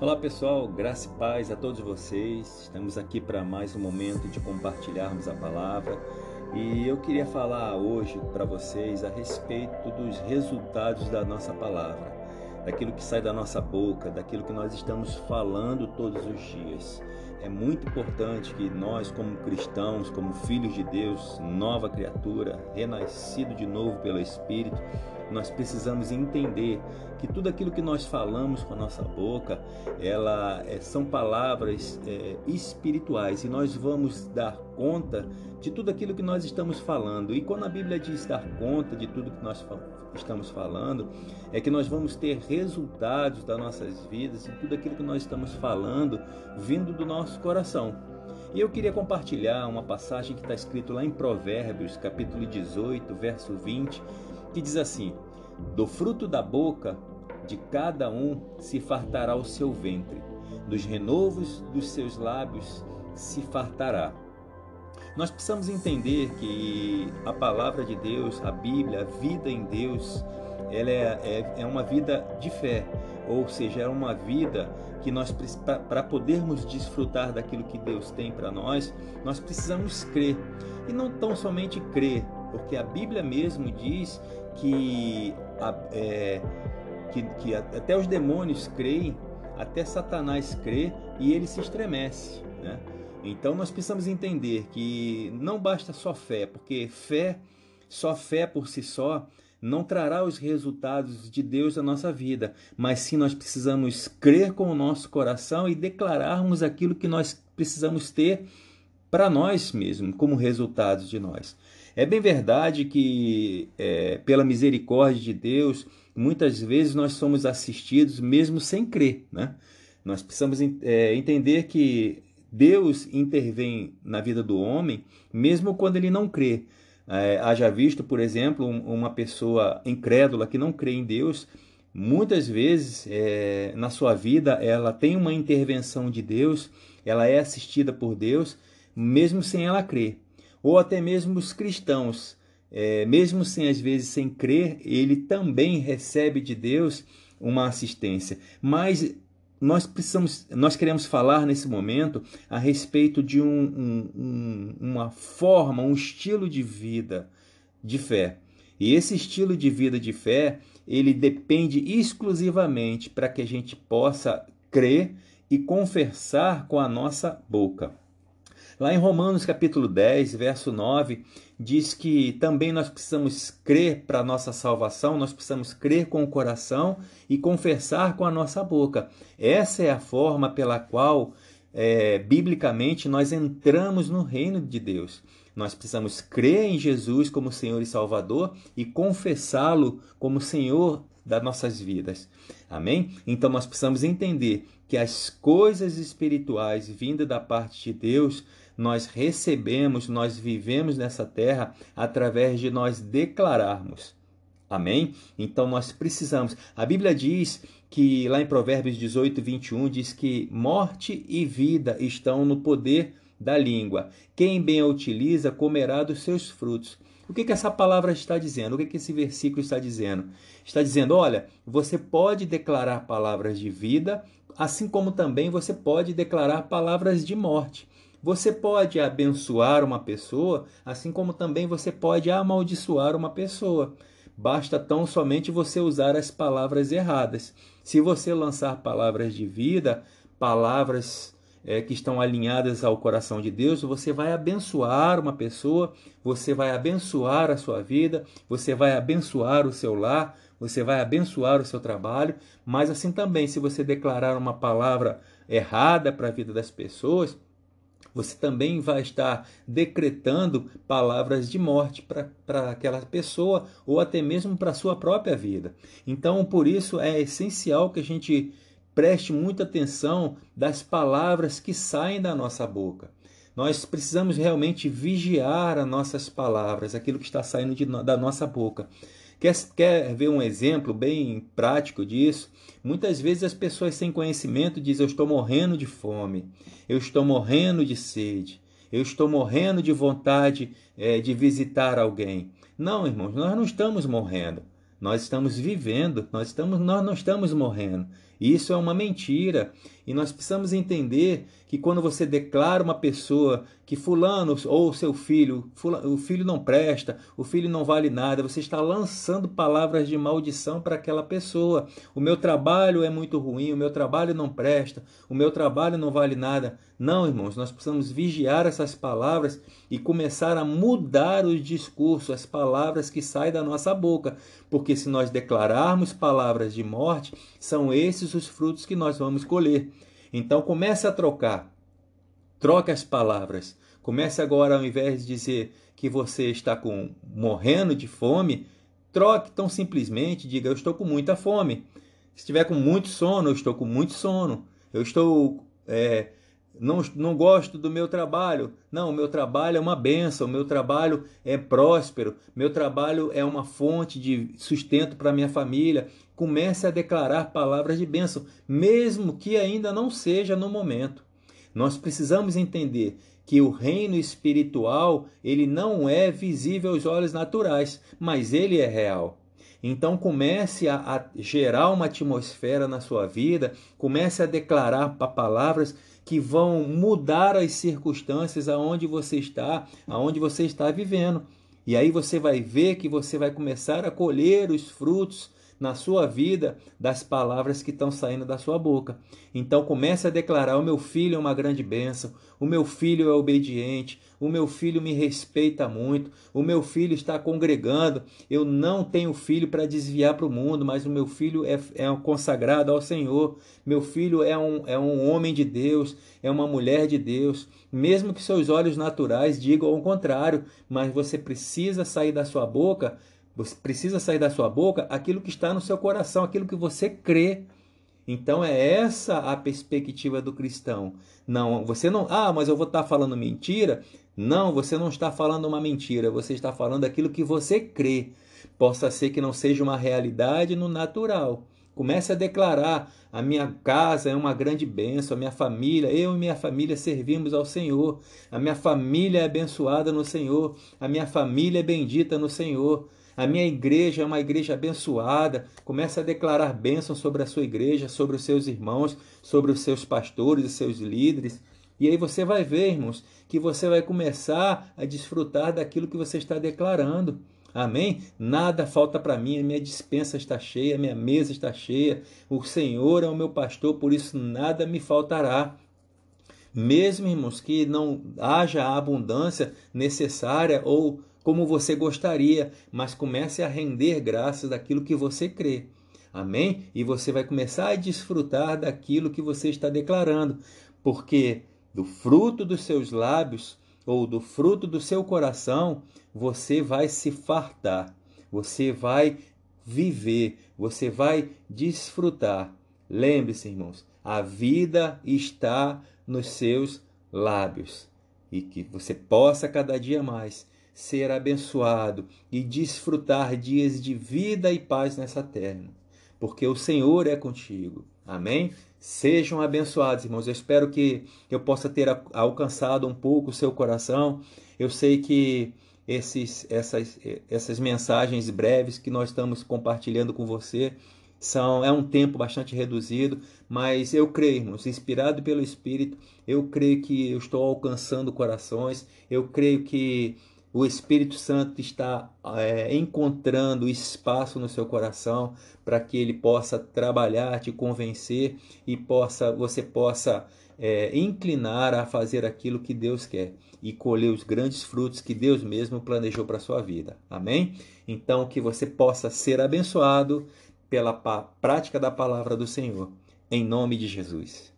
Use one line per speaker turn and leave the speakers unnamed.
Olá pessoal, graça e paz a todos vocês. Estamos aqui para mais um momento de compartilharmos a palavra e eu queria falar hoje para vocês a respeito dos resultados da nossa palavra, daquilo que sai da nossa boca, daquilo que nós estamos falando todos os dias. É muito importante que nós, como cristãos, como filhos de Deus, nova criatura, renascido de novo pelo Espírito, nós precisamos entender que tudo aquilo que nós falamos com a nossa boca, ela é, são palavras é, espirituais e nós vamos dar conta de tudo aquilo que nós estamos falando. E quando a Bíblia diz dar conta de tudo que nós estamos falando, é que nós vamos ter resultados das nossas vidas e tudo aquilo que nós estamos falando vindo do nosso coração. E eu queria compartilhar uma passagem que está escrito lá em Provérbios, capítulo 18, verso 20, que diz assim: Do fruto da boca de cada um se fartará o seu ventre, dos renovos dos seus lábios se fartará. Nós precisamos entender que a palavra de Deus, a Bíblia, a vida em Deus, ela é, é, é uma vida de fé, ou seja, é uma vida que nós, para podermos desfrutar daquilo que Deus tem para nós, nós precisamos crer. E não tão somente crer, porque a Bíblia mesmo diz que, é, que, que até os demônios creem, até Satanás crê e ele se estremece. Né? Então nós precisamos entender que não basta só fé, porque fé, só fé por si só, não trará os resultados de Deus na nossa vida, mas sim nós precisamos crer com o nosso coração e declararmos aquilo que nós precisamos ter para nós mesmos, como resultado de nós. É bem verdade que, é, pela misericórdia de Deus, muitas vezes nós somos assistidos mesmo sem crer. Né? Nós precisamos é, entender que Deus intervém na vida do homem mesmo quando ele não crê. É, haja visto, por exemplo, uma pessoa incrédula que não crê em Deus, muitas vezes é, na sua vida ela tem uma intervenção de Deus, ela é assistida por Deus, mesmo sem ela crer. Ou até mesmo os cristãos, é, mesmo sem às vezes sem crer, ele também recebe de Deus uma assistência. Mas nós precisamos, nós queremos falar nesse momento a respeito de um, um, um, uma forma, um estilo de vida de fé. E esse estilo de vida de fé, ele depende exclusivamente para que a gente possa crer e confessar com a nossa boca. Lá em Romanos capítulo 10, verso 9, diz que também nós precisamos crer para a nossa salvação, nós precisamos crer com o coração e confessar com a nossa boca. Essa é a forma pela qual, é, biblicamente, nós entramos no reino de Deus. Nós precisamos crer em Jesus como Senhor e Salvador e confessá-lo como Senhor das nossas vidas. Amém? Então nós precisamos entender que as coisas espirituais vindas da parte de Deus nós recebemos, nós vivemos nessa terra através de nós declararmos. Amém? Então nós precisamos. A Bíblia diz que lá em Provérbios 18, 21, diz que morte e vida estão no poder da língua. Quem bem a utiliza comerá dos seus frutos. O que, que essa palavra está dizendo? O que, que esse versículo está dizendo? Está dizendo: olha, você pode declarar palavras de vida, assim como também você pode declarar palavras de morte. Você pode abençoar uma pessoa, assim como também você pode amaldiçoar uma pessoa. Basta tão somente você usar as palavras erradas. Se você lançar palavras de vida, palavras é, que estão alinhadas ao coração de Deus, você vai abençoar uma pessoa, você vai abençoar a sua vida, você vai abençoar o seu lar, você vai abençoar o seu trabalho, mas assim também, se você declarar uma palavra errada para a vida das pessoas, você também vai estar decretando palavras de morte para aquela pessoa ou até mesmo para a sua própria vida. Então, por isso é essencial que a gente preste muita atenção das palavras que saem da nossa boca. Nós precisamos realmente vigiar as nossas palavras, aquilo que está saindo de, da nossa boca. Quer, quer ver um exemplo bem prático disso? Muitas vezes as pessoas sem conhecimento dizem: Eu estou morrendo de fome, eu estou morrendo de sede, eu estou morrendo de vontade é, de visitar alguém. Não, irmãos, nós não estamos morrendo. Nós estamos vivendo, nós, estamos, nós não estamos morrendo. Isso é uma mentira. E nós precisamos entender que quando você declara uma pessoa que fulano ou seu filho, fulano, o filho não presta, o filho não vale nada, você está lançando palavras de maldição para aquela pessoa. O meu trabalho é muito ruim, o meu trabalho não presta, o meu trabalho não vale nada. Não, irmãos, nós precisamos vigiar essas palavras e começar a mudar o discurso, as palavras que saem da nossa boca, porque se nós declararmos palavras de morte, são esses os frutos que nós vamos colher. Então comece a trocar. Troque as palavras. Comece agora, ao invés de dizer que você está com, morrendo de fome, troque tão simplesmente, diga: Eu estou com muita fome. Se estiver com muito sono, eu estou com muito sono. Eu estou. É, não, não gosto do meu trabalho. Não, o meu trabalho é uma benção, o meu trabalho é próspero, meu trabalho é uma fonte de sustento para minha família. Comece a declarar palavras de bênção, mesmo que ainda não seja no momento. Nós precisamos entender que o reino espiritual, ele não é visível aos olhos naturais, mas ele é real. Então comece a, a, gerar uma atmosfera na sua vida, comece a declarar palavras que vão mudar as circunstâncias aonde você está, aonde você está vivendo. E aí você vai ver que você vai começar a colher os frutos na sua vida das palavras que estão saindo da sua boca. Então comece a declarar: o meu filho é uma grande bênção, o meu filho é obediente, o meu filho me respeita muito, o meu filho está congregando. Eu não tenho filho para desviar para o mundo, mas o meu filho é, é consagrado ao Senhor. Meu filho é um, é um homem de Deus, é uma mulher de Deus. Mesmo que seus olhos naturais digam o contrário, mas você precisa sair da sua boca você precisa sair da sua boca aquilo que está no seu coração, aquilo que você crê. Então é essa a perspectiva do cristão. Não, você não, ah, mas eu vou estar falando mentira? Não, você não está falando uma mentira, você está falando aquilo que você crê. Possa ser que não seja uma realidade no natural. Comece a declarar: a minha casa é uma grande bênção, a minha família, eu e minha família servimos ao Senhor, a minha família é abençoada no Senhor, a minha família é bendita no Senhor. A minha igreja é uma igreja abençoada. Comece a declarar bênção sobre a sua igreja, sobre os seus irmãos, sobre os seus pastores e seus líderes. E aí você vai ver, irmãos, que você vai começar a desfrutar daquilo que você está declarando. Amém? Nada falta para mim, a minha dispensa está cheia, a minha mesa está cheia. O Senhor é o meu pastor, por isso nada me faltará. Mesmo, irmãos, que não haja a abundância necessária ou como você gostaria, mas comece a render graças daquilo que você crê. Amém? E você vai começar a desfrutar daquilo que você está declarando, porque do fruto dos seus lábios ou do fruto do seu coração, você vai se fartar, você vai viver, você vai desfrutar. Lembre-se, irmãos, a vida está nos seus lábios e que você possa cada dia mais ser abençoado e desfrutar dias de vida e paz nessa terra, porque o Senhor é contigo. Amém? Sejam abençoados, irmãos. Eu espero que eu possa ter alcançado um pouco o seu coração. Eu sei que esses, essas, essas mensagens breves que nós estamos compartilhando com você são é um tempo bastante reduzido, mas eu creio, irmãos, inspirado pelo Espírito, eu creio que eu estou alcançando corações, eu creio que o Espírito Santo está é, encontrando espaço no seu coração para que ele possa trabalhar, te convencer e possa você possa é, inclinar a fazer aquilo que Deus quer e colher os grandes frutos que Deus mesmo planejou para a sua vida. Amém? Então, que você possa ser abençoado pela prática da palavra do Senhor. Em nome de Jesus.